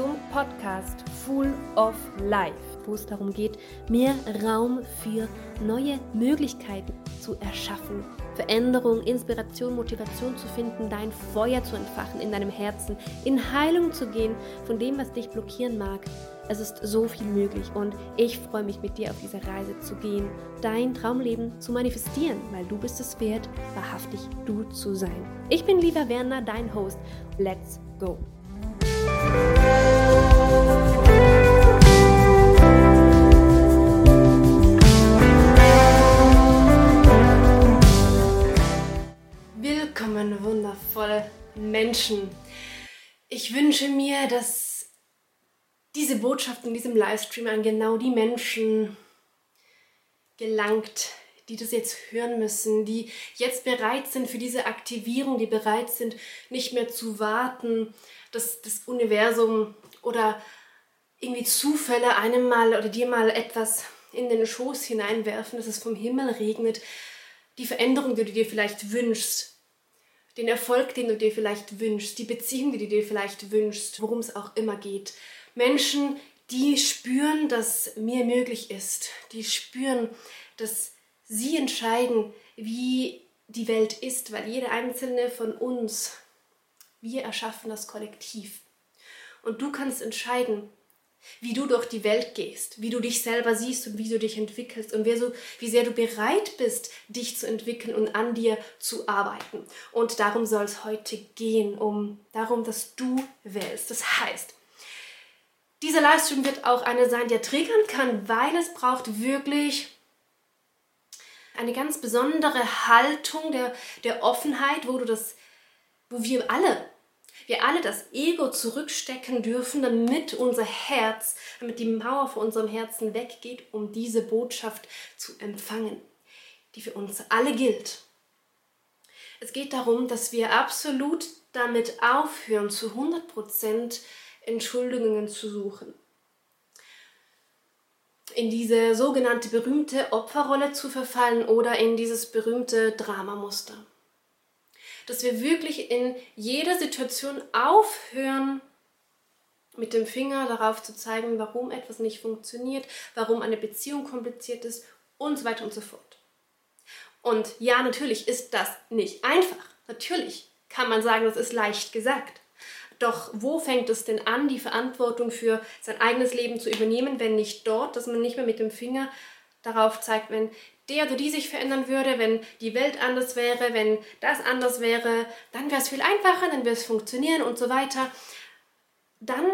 zum Podcast Full of Life, wo es darum geht, mehr Raum für neue Möglichkeiten zu erschaffen, Veränderung, Inspiration, Motivation zu finden, dein Feuer zu entfachen in deinem Herzen, in Heilung zu gehen von dem, was dich blockieren mag. Es ist so viel möglich und ich freue mich mit dir auf diese Reise zu gehen, dein Traumleben zu manifestieren, weil du bist es wert, wahrhaftig du zu sein. Ich bin Liva Werner, dein Host. Let's go! Menschen. Ich wünsche mir, dass diese Botschaft in diesem Livestream an genau die Menschen gelangt, die das jetzt hören müssen, die jetzt bereit sind für diese Aktivierung, die bereit sind, nicht mehr zu warten, dass das Universum oder irgendwie Zufälle einem mal oder dir mal etwas in den Schoß hineinwerfen, dass es vom Himmel regnet, die Veränderung, die du dir vielleicht wünschst, den Erfolg, den du dir vielleicht wünschst, die Beziehung, die du dir vielleicht wünschst, worum es auch immer geht. Menschen, die spüren, dass mir möglich ist, die spüren, dass sie entscheiden, wie die Welt ist, weil jeder einzelne von uns wir erschaffen das Kollektiv. Und du kannst entscheiden, wie du durch die Welt gehst, wie du dich selber siehst und wie du dich entwickelst und so, wie sehr du bereit bist, dich zu entwickeln und an dir zu arbeiten. Und darum soll es heute gehen, um darum, dass du wählst. Das heißt, dieser Livestream wird auch eine sein, der triggern kann, weil es braucht wirklich eine ganz besondere Haltung der, der Offenheit, wo du das wo wir alle, wir alle das Ego zurückstecken dürfen, damit unser Herz, damit die Mauer vor unserem Herzen weggeht, um diese Botschaft zu empfangen, die für uns alle gilt. Es geht darum, dass wir absolut damit aufhören, zu 100% Entschuldigungen zu suchen. In diese sogenannte berühmte Opferrolle zu verfallen oder in dieses berühmte Dramamuster dass wir wirklich in jeder Situation aufhören, mit dem Finger darauf zu zeigen, warum etwas nicht funktioniert, warum eine Beziehung kompliziert ist und so weiter und so fort. Und ja, natürlich ist das nicht einfach. Natürlich kann man sagen, das ist leicht gesagt. Doch wo fängt es denn an, die Verantwortung für sein eigenes Leben zu übernehmen, wenn nicht dort, dass man nicht mehr mit dem Finger darauf zeigt, wenn der oder die sich verändern würde, wenn die Welt anders wäre, wenn das anders wäre, dann wäre es viel einfacher, dann würde es funktionieren und so weiter. Dann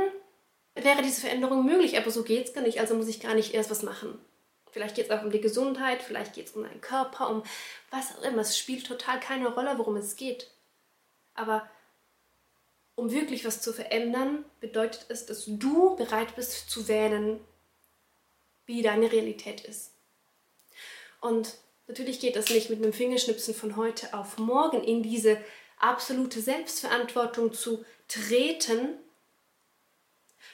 wäre diese Veränderung möglich, aber so geht es gar nicht, also muss ich gar nicht erst was machen. Vielleicht geht es auch um die Gesundheit, vielleicht geht es um deinen Körper, um was auch immer. Es spielt total keine Rolle, worum es geht. Aber um wirklich was zu verändern, bedeutet es, dass du bereit bist zu wählen, wie deine Realität ist. Und natürlich geht das nicht mit einem Fingerschnipsen von heute auf morgen in diese absolute Selbstverantwortung zu treten.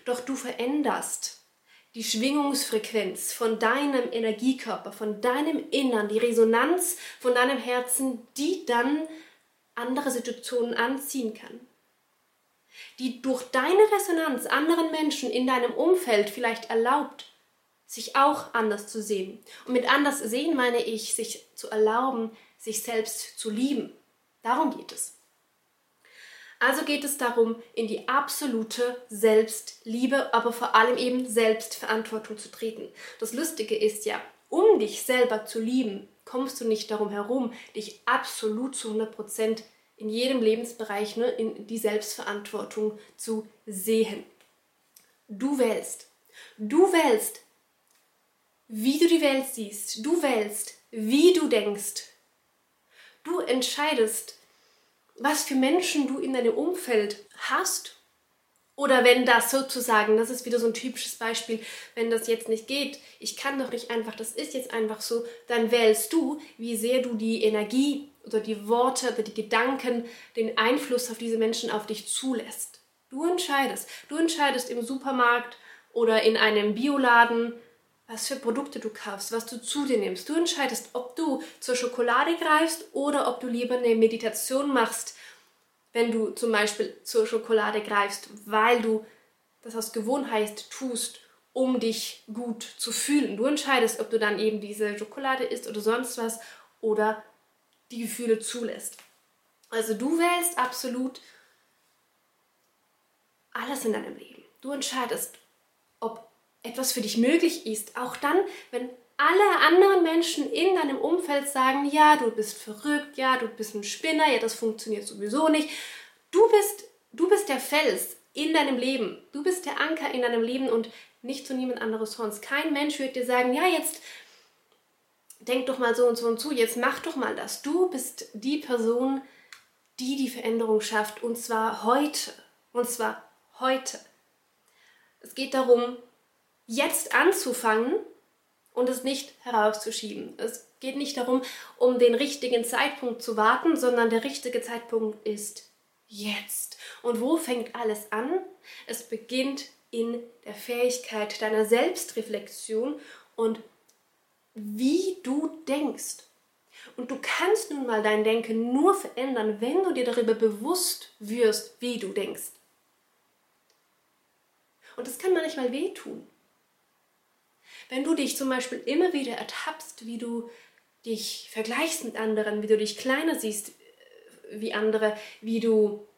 Doch du veränderst die Schwingungsfrequenz von deinem Energiekörper, von deinem Innern, die Resonanz von deinem Herzen, die dann andere Situationen anziehen kann. Die durch deine Resonanz anderen Menschen in deinem Umfeld vielleicht erlaubt, sich auch anders zu sehen. Und mit anders sehen meine ich, sich zu erlauben, sich selbst zu lieben. Darum geht es. Also geht es darum, in die absolute Selbstliebe, aber vor allem eben Selbstverantwortung zu treten. Das Lustige ist ja, um dich selber zu lieben, kommst du nicht darum herum, dich absolut zu 100% in jedem Lebensbereich ne, in die Selbstverantwortung zu sehen. Du wählst. Du wählst, wie du die Welt siehst. Du wählst, wie du denkst. Du entscheidest, was für Menschen du in deinem Umfeld hast. Oder wenn das sozusagen, das ist wieder so ein typisches Beispiel, wenn das jetzt nicht geht, ich kann doch nicht einfach, das ist jetzt einfach so, dann wählst du, wie sehr du die Energie oder die Worte oder die Gedanken, den Einfluss auf diese Menschen auf dich zulässt. Du entscheidest. Du entscheidest im Supermarkt oder in einem Bioladen, was für Produkte du kaufst, was du zu dir nimmst. Du entscheidest, ob du zur Schokolade greifst oder ob du lieber eine Meditation machst wenn du zum Beispiel zur Schokolade greifst, weil du das aus Gewohnheit tust, um dich gut zu fühlen. Du entscheidest, ob du dann eben diese Schokolade isst oder sonst was oder die Gefühle zulässt. Also du wählst absolut alles in deinem Leben. Du entscheidest, ob etwas für dich möglich ist, auch dann, wenn alle anderen Menschen in deinem Umfeld sagen, ja, du bist verrückt, ja, du bist ein Spinner, ja, das funktioniert sowieso nicht. Du bist, du bist der Fels in deinem Leben. Du bist der Anker in deinem Leben und nicht zu niemand anderes sonst. Kein Mensch wird dir sagen, ja, jetzt denk doch mal so und so und so, jetzt mach doch mal das. Du bist die Person, die die Veränderung schafft und zwar heute. Und zwar heute. Es geht darum, jetzt anzufangen und es nicht herauszuschieben. Es geht nicht darum, um den richtigen Zeitpunkt zu warten, sondern der richtige Zeitpunkt ist jetzt. Und wo fängt alles an? Es beginnt in der Fähigkeit deiner Selbstreflexion und wie du denkst. Und du kannst nun mal dein Denken nur verändern, wenn du dir darüber bewusst wirst, wie du denkst. Und das kann manchmal wehtun. Wenn du dich zum Beispiel immer wieder ertappst, wie du dich vergleichst mit anderen, wie du dich kleiner siehst äh, wie andere, wie du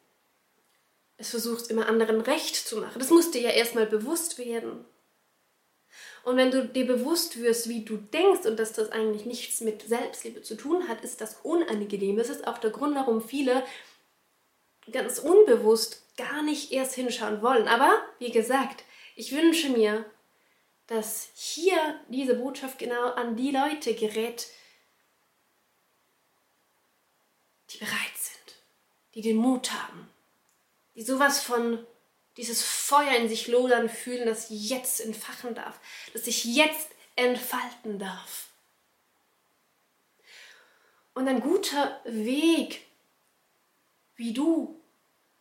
es versuchst, immer anderen recht zu machen. Das muss dir ja erstmal bewusst werden. Und wenn du dir bewusst wirst, wie du denkst und dass das eigentlich nichts mit Selbstliebe zu tun hat, ist das unangenehm. Das ist auch der Grund, warum viele ganz unbewusst gar nicht erst hinschauen wollen. Aber wie gesagt, ich wünsche mir, dass hier diese Botschaft genau an die Leute gerät, die bereit sind, die den Mut haben, die sowas von dieses Feuer in sich lodern fühlen, das jetzt entfachen darf, das sich jetzt entfalten darf. Und ein guter Weg, wie du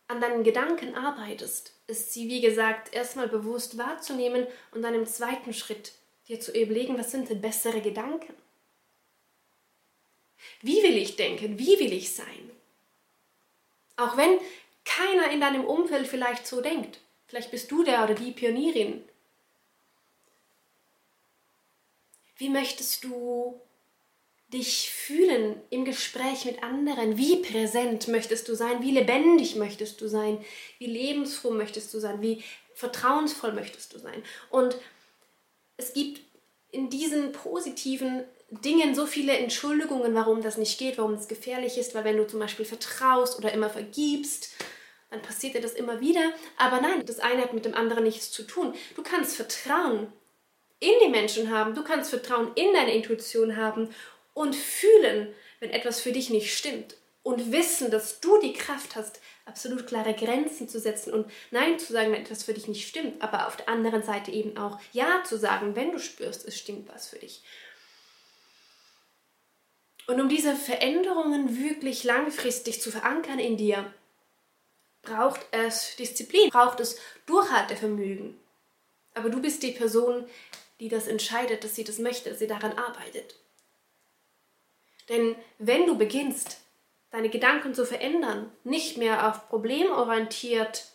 an deinen Gedanken arbeitest, ist sie, wie gesagt, erstmal bewusst wahrzunehmen und dann im zweiten Schritt dir zu überlegen, was sind denn bessere Gedanken? Wie will ich denken? Wie will ich sein? Auch wenn keiner in deinem Umfeld vielleicht so denkt. Vielleicht bist du der oder die Pionierin. Wie möchtest du dich fühlen im Gespräch mit anderen? Wie präsent möchtest du sein? Wie lebendig möchtest du sein? Wie lebensfroh möchtest du sein? Wie vertrauensvoll möchtest du sein? Und es gibt in diesen positiven Dingen so viele Entschuldigungen, warum das nicht geht, warum es gefährlich ist, weil wenn du zum Beispiel vertraust oder immer vergibst, dann passiert dir das immer wieder. Aber nein, das eine hat mit dem anderen nichts zu tun. Du kannst Vertrauen in die Menschen haben, du kannst Vertrauen in deine Intuition haben und fühlen, wenn etwas für dich nicht stimmt. Und wissen, dass du die Kraft hast, absolut klare Grenzen zu setzen und Nein zu sagen, wenn etwas für dich nicht stimmt. Aber auf der anderen Seite eben auch Ja zu sagen, wenn du spürst, es stimmt was für dich. Und um diese Veränderungen wirklich langfristig zu verankern in dir, braucht es Disziplin, braucht es Durchhaltevermögen. Aber du bist die Person, die das entscheidet, dass sie das möchte, dass sie daran arbeitet. Denn wenn du beginnst, deine Gedanken zu verändern, nicht mehr auf problemorientiert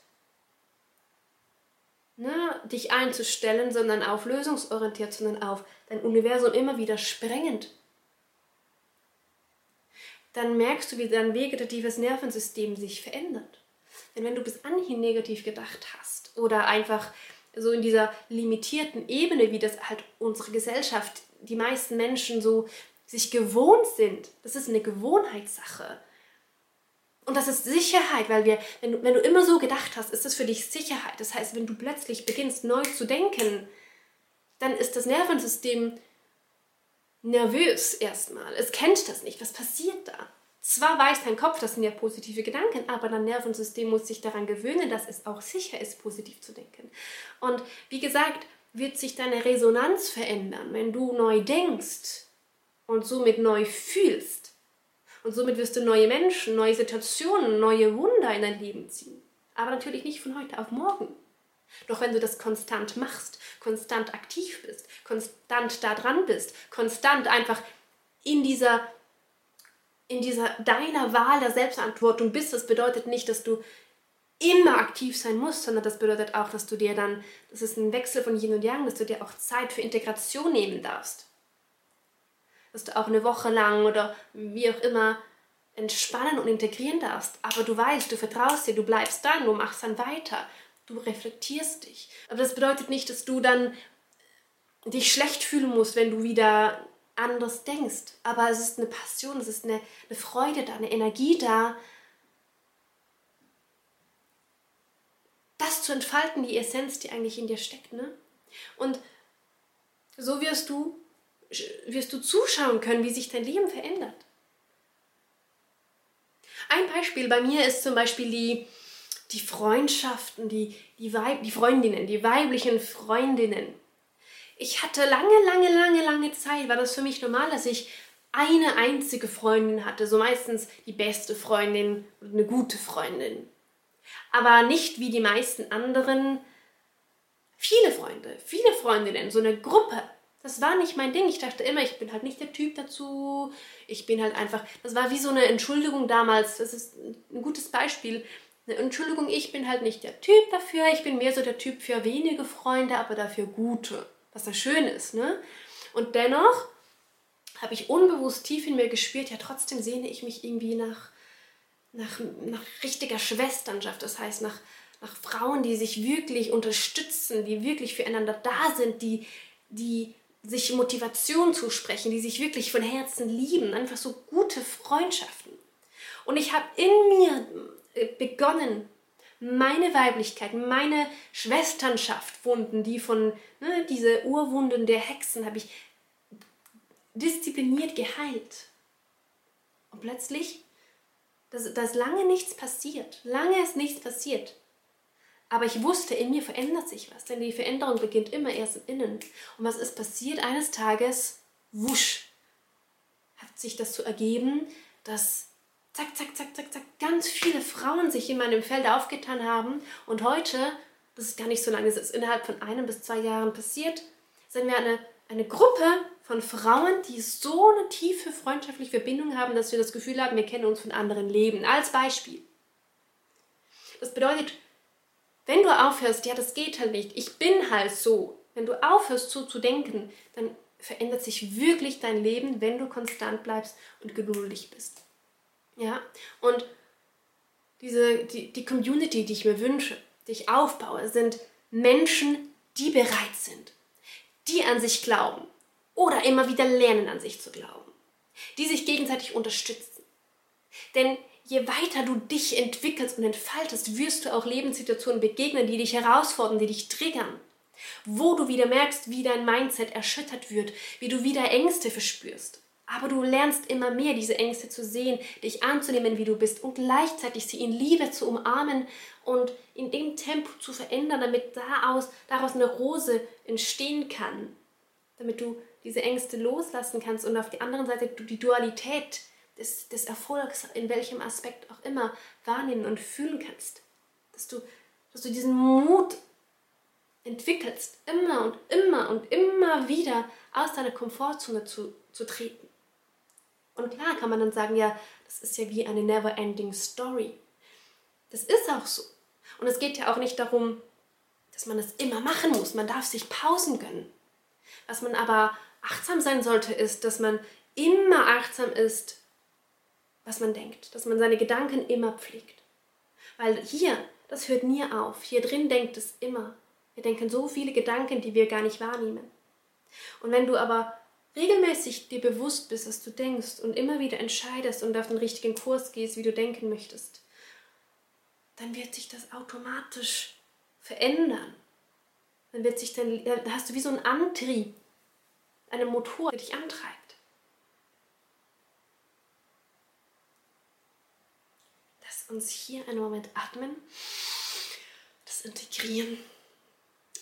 ne, dich einzustellen, sondern auf lösungsorientiert, sondern auf dein Universum immer wieder sprengend, dann merkst du, wie dein vegetatives Nervensystem sich verändert. Denn wenn du bis anhin negativ gedacht hast oder einfach so in dieser limitierten Ebene, wie das halt unsere Gesellschaft, die meisten Menschen so sich gewohnt sind. Das ist eine Gewohnheitssache. Und das ist Sicherheit, weil wir, wenn du, wenn du immer so gedacht hast, ist das für dich Sicherheit. Das heißt, wenn du plötzlich beginnst neu zu denken, dann ist das Nervensystem nervös erstmal. Es kennt das nicht. Was passiert da? Zwar weiß dein Kopf, das sind ja positive Gedanken, aber dein Nervensystem muss sich daran gewöhnen, dass es auch sicher ist, positiv zu denken. Und wie gesagt, wird sich deine Resonanz verändern, wenn du neu denkst, und somit neu fühlst. Und somit wirst du neue Menschen, neue Situationen, neue Wunder in dein Leben ziehen. Aber natürlich nicht von heute auf morgen. Doch wenn du das konstant machst, konstant aktiv bist, konstant da dran bist, konstant einfach in dieser in dieser deiner Wahl der Selbstverantwortung bist, das bedeutet nicht, dass du immer aktiv sein musst, sondern das bedeutet auch, dass du dir dann, das ist ein Wechsel von Yin und Yang, dass du dir auch Zeit für Integration nehmen darfst. Dass du auch eine Woche lang oder wie auch immer entspannen und integrieren darfst. Aber du weißt, du vertraust dir, du bleibst dann, du machst dann weiter, du reflektierst dich. Aber das bedeutet nicht, dass du dann dich schlecht fühlen musst, wenn du wieder anders denkst. Aber es ist eine Passion, es ist eine, eine Freude da, eine Energie da, das zu entfalten, die Essenz, die eigentlich in dir steckt. Ne? Und so wirst du, wirst du zuschauen können, wie sich dein Leben verändert. Ein Beispiel bei mir ist zum Beispiel die, die Freundschaften, die, die, Weib, die Freundinnen, die weiblichen Freundinnen. Ich hatte lange, lange, lange, lange Zeit, war das für mich normal, dass ich eine einzige Freundin hatte, so meistens die beste Freundin und eine gute Freundin. Aber nicht wie die meisten anderen viele Freunde, viele Freundinnen, so eine Gruppe. Das war nicht mein Ding. Ich dachte immer, ich bin halt nicht der Typ dazu. Ich bin halt einfach. Das war wie so eine Entschuldigung damals. Das ist ein gutes Beispiel. Eine Entschuldigung, ich bin halt nicht der Typ dafür. Ich bin mehr so der Typ für wenige Freunde, aber dafür gute. Was da schön ist, ne? Und dennoch habe ich unbewusst tief in mir gespürt, ja, trotzdem sehne ich mich irgendwie nach, nach, nach richtiger Schwesternschaft. Das heißt, nach, nach Frauen, die sich wirklich unterstützen, die wirklich füreinander da sind, die, die sich Motivation zusprechen, die sich wirklich von Herzen lieben, einfach so gute Freundschaften. Und ich habe in mir äh, begonnen, meine Weiblichkeit, meine Schwesternschaft, Wunden, die von, ne, diese Urwunden der Hexen, habe ich diszipliniert geheilt. Und plötzlich, da ist lange nichts passiert. Lange ist nichts passiert. Aber ich wusste, in mir verändert sich was, denn die Veränderung beginnt immer erst im Innen. Und was ist passiert? Eines Tages, wusch, hat sich das so ergeben, dass zack, zack, zack, zack, zack, ganz viele Frauen sich in meinem Feld aufgetan haben. Und heute, das ist gar nicht so lange, es ist innerhalb von einem bis zwei Jahren passiert, sind wir eine, eine Gruppe von Frauen, die so eine tiefe freundschaftliche Verbindung haben, dass wir das Gefühl haben, wir kennen uns von anderen Leben. Als Beispiel. Das bedeutet, wenn du aufhörst, ja, das geht halt nicht, ich bin halt so, wenn du aufhörst so zu denken, dann verändert sich wirklich dein Leben, wenn du konstant bleibst und geduldig bist. Ja, und diese, die, die Community, die ich mir wünsche, die ich aufbaue, sind Menschen, die bereit sind, die an sich glauben oder immer wieder lernen, an sich zu glauben, die sich gegenseitig unterstützen. Denn je weiter du dich entwickelst und entfaltest, wirst du auch Lebenssituationen begegnen, die dich herausfordern, die dich triggern. Wo du wieder merkst, wie dein Mindset erschüttert wird, wie du wieder Ängste verspürst. Aber du lernst immer mehr, diese Ängste zu sehen, dich anzunehmen, wie du bist und gleichzeitig sie in Liebe zu umarmen und in dem Tempo zu verändern, damit daraus, daraus eine Rose entstehen kann. Damit du diese Ängste loslassen kannst und auf der anderen Seite du die Dualität des, des Erfolgs, in welchem Aspekt auch immer, wahrnehmen und fühlen kannst. Dass du, dass du diesen Mut entwickelst, immer und immer und immer wieder aus deiner Komfortzone zu, zu treten. Und klar kann man dann sagen, ja, das ist ja wie eine never-ending Story. Das ist auch so. Und es geht ja auch nicht darum, dass man es immer machen muss. Man darf sich Pausen gönnen. Was man aber achtsam sein sollte, ist, dass man immer achtsam ist was man denkt, dass man seine Gedanken immer pflegt. Weil hier, das hört nie auf. Hier drin denkt es immer. Wir denken so viele Gedanken, die wir gar nicht wahrnehmen. Und wenn du aber regelmäßig dir bewusst bist, was du denkst und immer wieder entscheidest und auf den richtigen Kurs gehst, wie du denken möchtest, dann wird sich das automatisch verändern. Dann wird sich dann, dann hast du wie so einen Antrieb, einen Motor, der dich antreibt. Uns hier einen Moment atmen, das integrieren,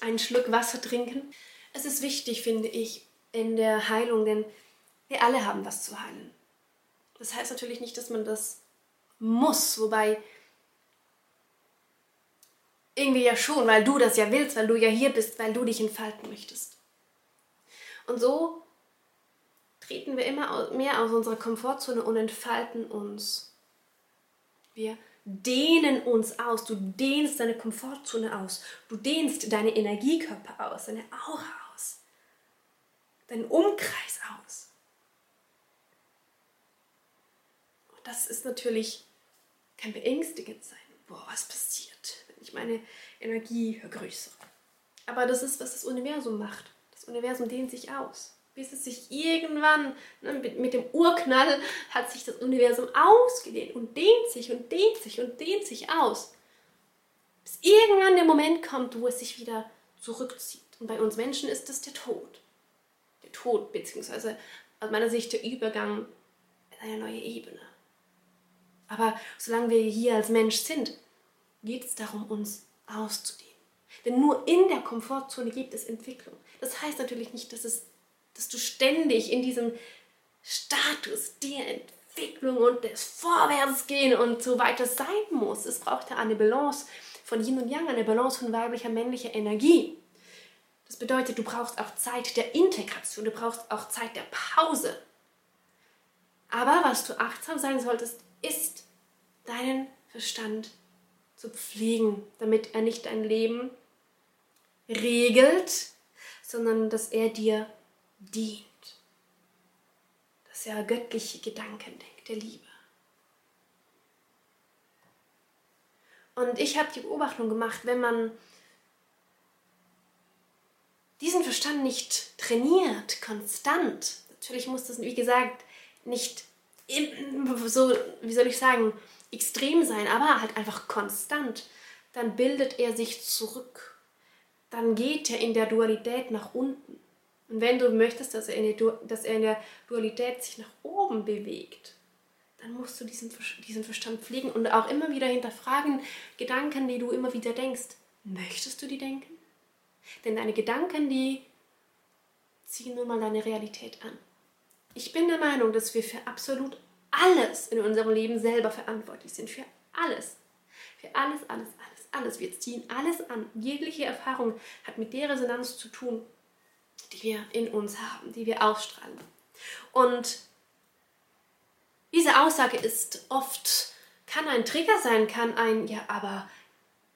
einen Schluck Wasser trinken. Es ist wichtig, finde ich, in der Heilung, denn wir alle haben was zu heilen. Das heißt natürlich nicht, dass man das muss, wobei irgendwie ja schon, weil du das ja willst, weil du ja hier bist, weil du dich entfalten möchtest. Und so treten wir immer mehr aus unserer Komfortzone und entfalten uns. Wir dehnen uns aus. Du dehnst deine Komfortzone aus. Du dehnst deine Energiekörper aus, deine Aura aus, deinen Umkreis aus. Und das ist natürlich, kann beängstigend sein. Boah, was passiert, wenn ich meine Energie vergrößere? Aber das ist, was das Universum macht. Das Universum dehnt sich aus bis es sich irgendwann, ne, mit, mit, dem Urknall, hat sich das Universum ausgedehnt und dehnt sich und dehnt sich und dehnt sich aus. Bis irgendwann der Moment kommt, wo es sich wieder zurückzieht. Und bei uns Menschen ist das der Tod. Der Tod, beziehungsweise aus meiner Sicht der Übergang in eine neue Ebene. Aber solange wir hier als Mensch sind, geht es darum, uns auszudehnen. Denn nur in der Komfortzone gibt es Entwicklung. Das heißt natürlich nicht, dass es dass du ständig in diesem Status der Entwicklung und des Vorwärtsgehen und so weiter sein musst. Es braucht ja eine Balance von Yin und Yang, eine Balance von weiblicher, männlicher Energie. Das bedeutet, du brauchst auch Zeit der Integration, du brauchst auch Zeit der Pause. Aber was du achtsam sein solltest, ist deinen Verstand zu pflegen, damit er nicht dein Leben regelt, sondern dass er dir dient. Dass er göttliche Gedanken denkt, der Liebe. Und ich habe die Beobachtung gemacht, wenn man diesen Verstand nicht trainiert, konstant, natürlich muss das, wie gesagt, nicht so, wie soll ich sagen, extrem sein, aber halt einfach konstant, dann bildet er sich zurück. Dann geht er in der Dualität nach unten. Und wenn du möchtest, dass er, in der, dass er in der Dualität sich nach oben bewegt, dann musst du diesen, diesen Verstand pflegen und auch immer wieder hinterfragen, Gedanken, die du immer wieder denkst. Möchtest du die denken? Denn deine Gedanken, die ziehen nun mal deine Realität an. Ich bin der Meinung, dass wir für absolut alles in unserem Leben selber verantwortlich sind. Für alles. Für alles, alles, alles, alles. Wir ziehen alles an. Jegliche Erfahrung hat mit der Resonanz zu tun, die wir in uns haben, die wir ausstrahlen. Und diese Aussage ist oft, kann ein Trigger sein, kann ein, ja, aber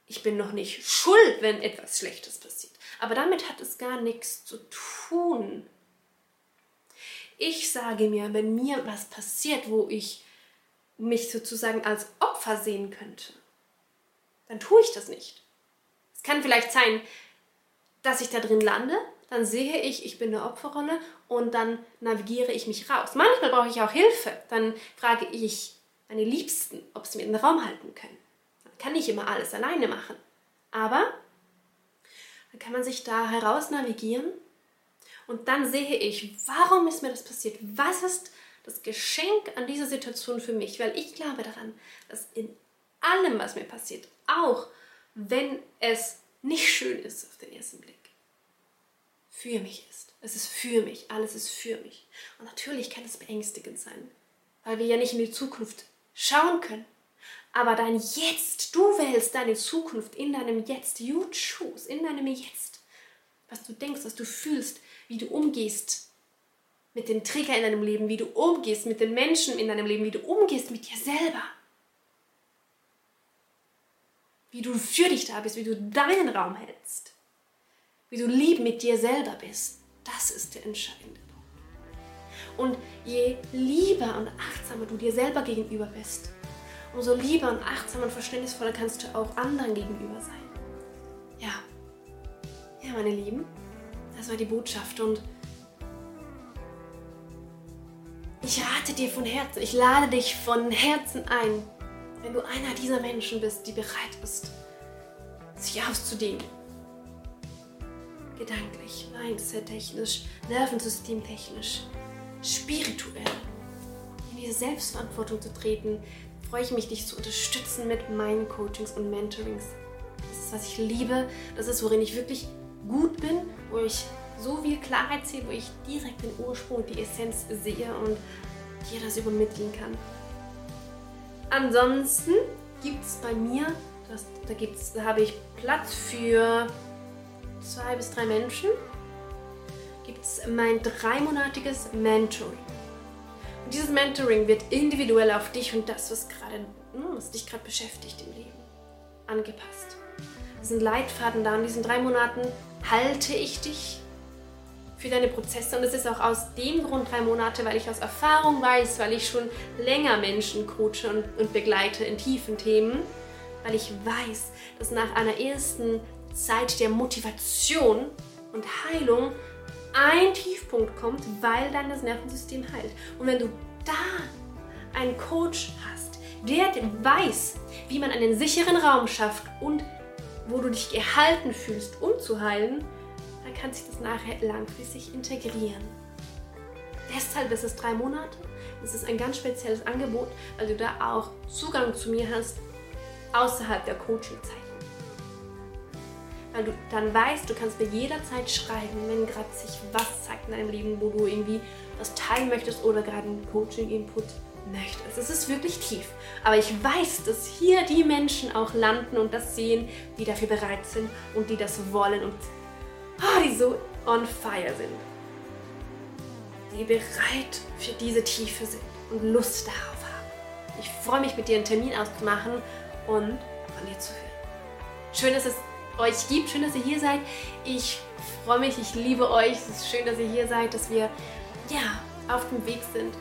ich bin noch nicht schuld, wenn etwas Schlechtes passiert. Aber damit hat es gar nichts zu tun. Ich sage mir, wenn mir was passiert, wo ich mich sozusagen als Opfer sehen könnte, dann tue ich das nicht. Es kann vielleicht sein, dass ich da drin lande, dann sehe ich, ich bin eine Opferrolle und dann navigiere ich mich raus. Manchmal brauche ich auch Hilfe. Dann frage ich meine Liebsten, ob sie mir den Raum halten können. Man kann nicht immer alles alleine machen. Aber dann kann man sich da heraus navigieren und dann sehe ich, warum ist mir das passiert? Was ist das Geschenk an dieser Situation für mich? Weil ich glaube daran, dass in allem, was mir passiert, auch wenn es nicht schön ist auf den ersten Blick, für mich ist. Es ist für mich, alles ist für mich. Und natürlich kann es beängstigend sein, weil wir ja nicht in die Zukunft schauen können. Aber dein Jetzt, du wählst deine Zukunft in deinem Jetzt. You choose, in deinem Jetzt. Was du denkst, was du fühlst, wie du umgehst mit den Trigger in deinem Leben, wie du umgehst mit den Menschen in deinem Leben, wie du umgehst mit dir selber. Wie du für dich da bist, wie du deinen Raum hältst wie du lieb mit dir selber bist. Das ist der entscheidende Punkt. Und je lieber und achtsamer du dir selber gegenüber bist, umso lieber und achtsamer und verständnisvoller kannst du auch anderen gegenüber sein. Ja, ja, meine Lieben, das war die Botschaft und ich rate dir von Herzen, ich lade dich von Herzen ein, wenn du einer dieser Menschen bist, die bereit ist, sich auszudehnen gedanklich, mindset-technisch, nervensystemtechnisch, spirituell in diese Selbstverantwortung zu treten, freue ich mich, dich zu unterstützen mit meinen Coachings und Mentorings. Das ist, was ich liebe, das ist, worin ich wirklich gut bin, wo ich so viel Klarheit sehe, wo ich direkt den Ursprung, die Essenz sehe und dir das übermitteln kann. Ansonsten gibt es bei mir, das, da, gibt's, da habe ich Platz für zwei bis drei Menschen. gibt es mein dreimonatiges Mentoring. Und dieses Mentoring wird individuell auf dich und das, was, grade, hm, was dich gerade beschäftigt im Leben, angepasst. Es sind Leitfaden da. In diesen drei Monaten halte ich dich für deine Prozesse. Und es ist auch aus dem Grund drei Monate, weil ich aus Erfahrung weiß, weil ich schon länger Menschen coache und, und begleite in tiefen Themen, weil ich weiß, dass nach einer ersten Zeit der Motivation und Heilung ein Tiefpunkt kommt, weil dann das Nervensystem heilt. Und wenn du da einen Coach hast, der weiß, wie man einen sicheren Raum schafft und wo du dich gehalten fühlst, um zu heilen, dann kann sich das nachher langfristig integrieren. Deshalb ist es drei Monate. Das ist ein ganz spezielles Angebot, weil du da auch Zugang zu mir hast außerhalb der Coaching-Zeit. Weil du dann weißt, du kannst mir jederzeit schreiben, wenn gerade sich was zeigt in deinem Leben, wo du irgendwie was teilen möchtest oder gerade einen Coaching-Input möchtest. Es ist wirklich tief. Aber ich weiß, dass hier die Menschen auch landen und das sehen, die dafür bereit sind und die das wollen und oh, die so on fire sind. Die bereit für diese Tiefe sind und Lust darauf haben. Ich freue mich, mit dir einen Termin auszumachen und von dir zu hören. Schön, dass es euch gibt, schön, dass ihr hier seid. Ich freue mich, ich liebe euch. Es ist schön, dass ihr hier seid, dass wir ja auf dem Weg sind,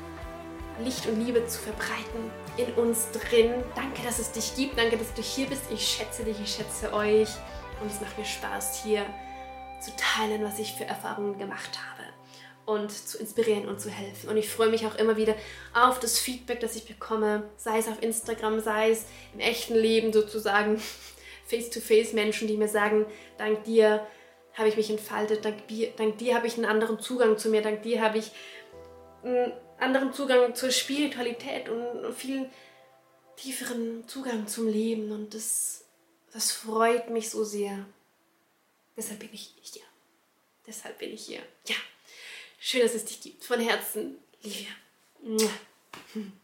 Licht und Liebe zu verbreiten in uns drin. Danke, dass es dich gibt. Danke, dass du hier bist. Ich schätze dich, ich schätze euch. Und es macht mir Spaß, hier zu teilen, was ich für Erfahrungen gemacht habe und zu inspirieren und zu helfen. Und ich freue mich auch immer wieder auf das Feedback, das ich bekomme, sei es auf Instagram, sei es im echten Leben sozusagen, face-to-face Menschen, die mir sagen, dank dir habe ich mich entfaltet, dank dir, dank dir habe ich einen anderen Zugang zu mir, dank dir habe ich einen anderen Zugang zur Spiritualität und einen viel tieferen Zugang zum Leben. Und das, das freut mich so sehr. Deshalb bin ich hier. Deshalb bin ich hier. Ja, schön, dass es dich gibt. Von Herzen, Livia.